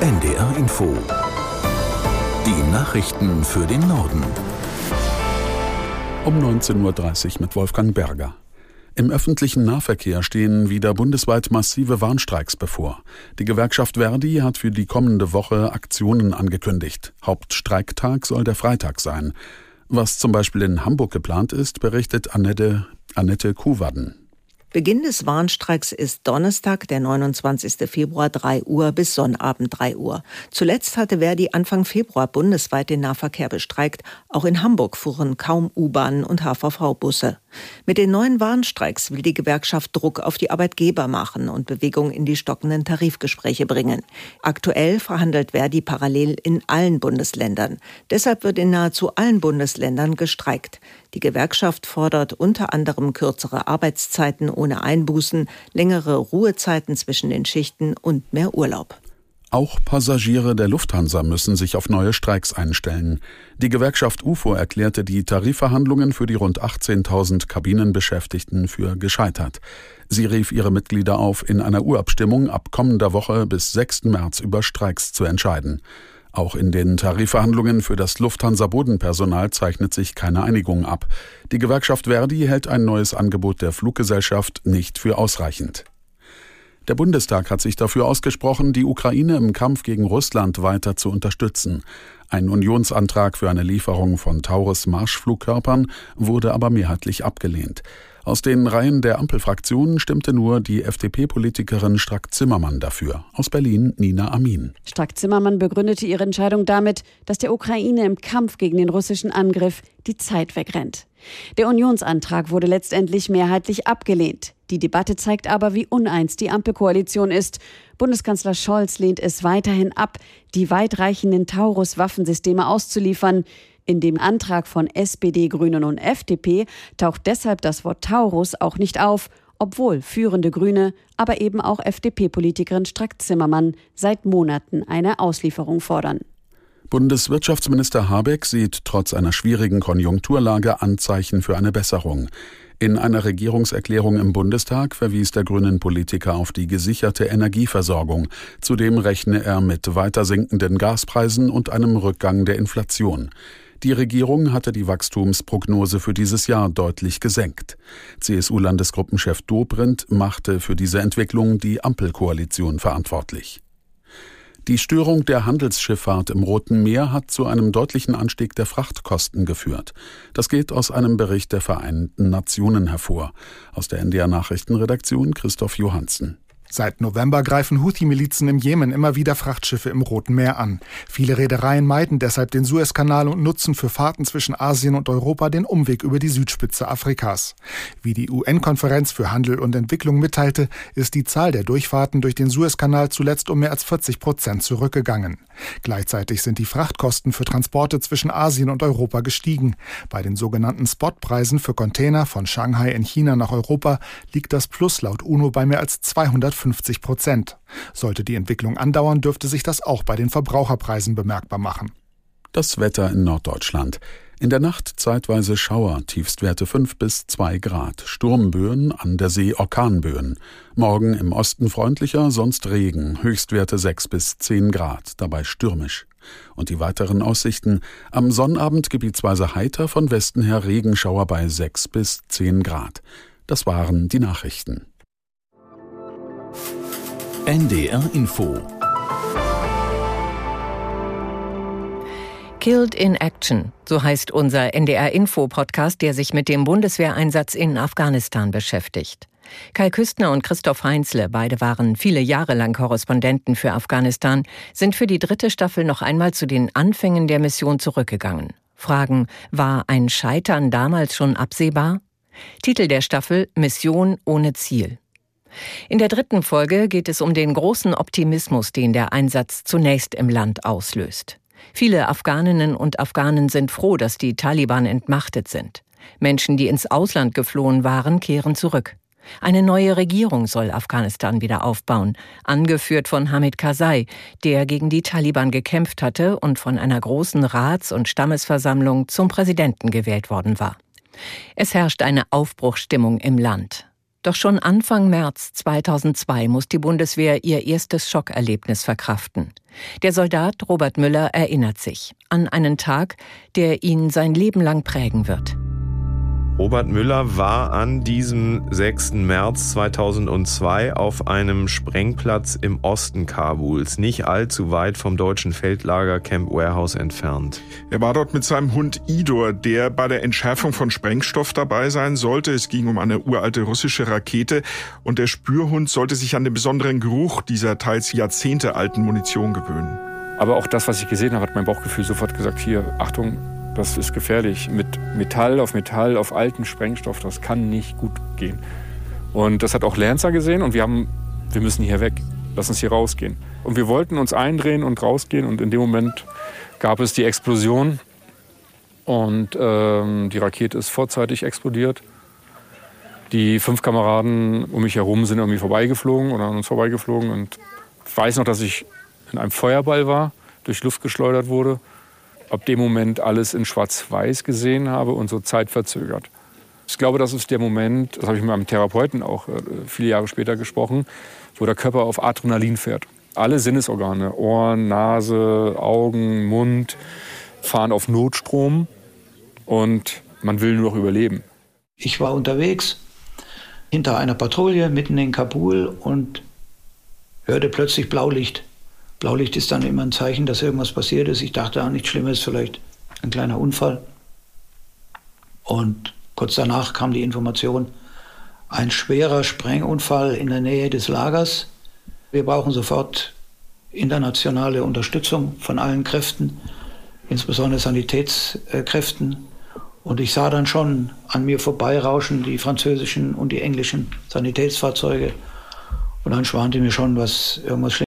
NDR Info. Die Nachrichten für den Norden. Um 19.30 Uhr mit Wolfgang Berger. Im öffentlichen Nahverkehr stehen wieder bundesweit massive Warnstreiks bevor. Die Gewerkschaft Verdi hat für die kommende Woche Aktionen angekündigt. Hauptstreiktag soll der Freitag sein. Was zum Beispiel in Hamburg geplant ist, berichtet Annette, Annette Kuhwaden. Beginn des Warnstreiks ist Donnerstag, der 29. Februar 3 Uhr bis Sonnabend 3 Uhr. Zuletzt hatte Verdi Anfang Februar bundesweit den Nahverkehr bestreikt. Auch in Hamburg fuhren kaum U-Bahnen und HVV-Busse. Mit den neuen Warnstreiks will die Gewerkschaft Druck auf die Arbeitgeber machen und Bewegung in die stockenden Tarifgespräche bringen. Aktuell verhandelt Verdi parallel in allen Bundesländern. Deshalb wird in nahezu allen Bundesländern gestreikt. Die Gewerkschaft fordert unter anderem kürzere Arbeitszeiten ohne Einbußen, längere Ruhezeiten zwischen den Schichten und mehr Urlaub. Auch Passagiere der Lufthansa müssen sich auf neue Streiks einstellen. Die Gewerkschaft UFO erklärte die Tarifverhandlungen für die rund 18.000 Kabinenbeschäftigten für gescheitert. Sie rief ihre Mitglieder auf, in einer Urabstimmung ab kommender Woche bis 6. März über Streiks zu entscheiden. Auch in den Tarifverhandlungen für das Lufthansa-Bodenpersonal zeichnet sich keine Einigung ab. Die Gewerkschaft Verdi hält ein neues Angebot der Fluggesellschaft nicht für ausreichend. Der Bundestag hat sich dafür ausgesprochen, die Ukraine im Kampf gegen Russland weiter zu unterstützen. Ein Unionsantrag für eine Lieferung von Taurus-Marschflugkörpern wurde aber mehrheitlich abgelehnt. Aus den Reihen der Ampelfraktionen stimmte nur die FDP-Politikerin Strack-Zimmermann dafür. Aus Berlin Nina Amin. Strack-Zimmermann begründete ihre Entscheidung damit, dass der Ukraine im Kampf gegen den russischen Angriff die Zeit wegrennt. Der Unionsantrag wurde letztendlich mehrheitlich abgelehnt. Die Debatte zeigt aber, wie uneins die Ampelkoalition ist. Bundeskanzler Scholz lehnt es weiterhin ab, die weitreichenden Taurus-Waffensysteme auszuliefern. In dem Antrag von SPD, Grünen und FDP taucht deshalb das Wort Taurus auch nicht auf, obwohl führende Grüne, aber eben auch FDP-Politikerin Strack-Zimmermann seit Monaten eine Auslieferung fordern. Bundeswirtschaftsminister Habeck sieht trotz einer schwierigen Konjunkturlage Anzeichen für eine Besserung. In einer Regierungserklärung im Bundestag verwies der grünen Politiker auf die gesicherte Energieversorgung. Zudem rechne er mit weiter sinkenden Gaspreisen und einem Rückgang der Inflation. Die Regierung hatte die Wachstumsprognose für dieses Jahr deutlich gesenkt. CSU-Landesgruppenchef Dobrindt machte für diese Entwicklung die Ampelkoalition verantwortlich. Die Störung der Handelsschifffahrt im Roten Meer hat zu einem deutlichen Anstieg der Frachtkosten geführt. Das geht aus einem Bericht der Vereinten Nationen hervor. Aus der NDR Nachrichtenredaktion Christoph Johansen. Seit November greifen Houthi-Milizen im Jemen immer wieder Frachtschiffe im Roten Meer an. Viele Reedereien meiden deshalb den Suezkanal und nutzen für Fahrten zwischen Asien und Europa den Umweg über die Südspitze Afrikas. Wie die UN-Konferenz für Handel und Entwicklung mitteilte, ist die Zahl der Durchfahrten durch den Suezkanal zuletzt um mehr als 40 Prozent zurückgegangen. Gleichzeitig sind die Frachtkosten für Transporte zwischen Asien und Europa gestiegen. Bei den sogenannten Spotpreisen für Container von Shanghai in China nach Europa liegt das Plus laut UNO bei mehr als 250 Prozent. Sollte die Entwicklung andauern, dürfte sich das auch bei den Verbraucherpreisen bemerkbar machen. Das Wetter in Norddeutschland. In der Nacht zeitweise Schauer, Tiefstwerte 5 bis 2 Grad, Sturmböen, an der See Orkanböen. Morgen im Osten freundlicher, sonst Regen, Höchstwerte 6 bis 10 Grad, dabei stürmisch. Und die weiteren Aussichten, am Sonnabend gebietsweise heiter, von Westen her Regenschauer bei 6 bis 10 Grad. Das waren die Nachrichten. NDR Info Killed in Action, so heißt unser NDR Info Podcast, der sich mit dem Bundeswehreinsatz in Afghanistan beschäftigt. Kai Küstner und Christoph Heinzle, beide waren viele Jahre lang Korrespondenten für Afghanistan, sind für die dritte Staffel noch einmal zu den Anfängen der Mission zurückgegangen. Fragen, war ein Scheitern damals schon absehbar? Titel der Staffel Mission ohne Ziel. In der dritten Folge geht es um den großen Optimismus, den der Einsatz zunächst im Land auslöst. Viele Afghaninnen und Afghanen sind froh, dass die Taliban entmachtet sind. Menschen, die ins Ausland geflohen waren, kehren zurück. Eine neue Regierung soll Afghanistan wieder aufbauen, angeführt von Hamid Karzai, der gegen die Taliban gekämpft hatte und von einer großen Rats- und Stammesversammlung zum Präsidenten gewählt worden war. Es herrscht eine Aufbruchsstimmung im Land. Doch schon Anfang März 2002 muss die Bundeswehr ihr erstes Schockerlebnis verkraften. Der Soldat Robert Müller erinnert sich an einen Tag, der ihn sein Leben lang prägen wird. Robert Müller war an diesem 6. März 2002 auf einem Sprengplatz im Osten Kabuls, nicht allzu weit vom deutschen Feldlager Camp Warehouse entfernt. Er war dort mit seinem Hund Idor, der bei der Entschärfung von Sprengstoff dabei sein sollte. Es ging um eine uralte russische Rakete und der Spürhund sollte sich an den besonderen Geruch dieser teils jahrzehntealten Munition gewöhnen. Aber auch das, was ich gesehen habe, hat mein Bauchgefühl sofort gesagt, hier, Achtung, das ist gefährlich. Mit Metall auf Metall, auf alten Sprengstoff, das kann nicht gut gehen. Und das hat auch Lancer gesehen und wir haben, wir müssen hier weg. Lass uns hier rausgehen. Und wir wollten uns eindrehen und rausgehen und in dem Moment gab es die Explosion und ähm, die Rakete ist vorzeitig explodiert. Die fünf Kameraden um mich herum sind irgendwie vorbeigeflogen oder an uns vorbeigeflogen und ich weiß noch, dass ich in einem Feuerball war, durch Luft geschleudert wurde ab dem Moment alles in Schwarz-Weiß gesehen habe und so zeitverzögert. Ich glaube, das ist der Moment, das habe ich mit meinem Therapeuten auch äh, viele Jahre später gesprochen, wo der Körper auf Adrenalin fährt. Alle Sinnesorgane, Ohren, Nase, Augen, Mund, fahren auf Notstrom und man will nur noch überleben. Ich war unterwegs hinter einer Patrouille mitten in Kabul und hörte plötzlich Blaulicht. Blaulicht ist dann immer ein Zeichen, dass irgendwas passiert ist. Ich dachte, ah, nichts Schlimmes, vielleicht ein kleiner Unfall. Und kurz danach kam die Information, ein schwerer Sprengunfall in der Nähe des Lagers. Wir brauchen sofort internationale Unterstützung von allen Kräften, insbesondere Sanitätskräften. Und ich sah dann schon an mir vorbeirauschen die französischen und die englischen Sanitätsfahrzeuge. Und dann schwante mir schon, was irgendwas Schlimmes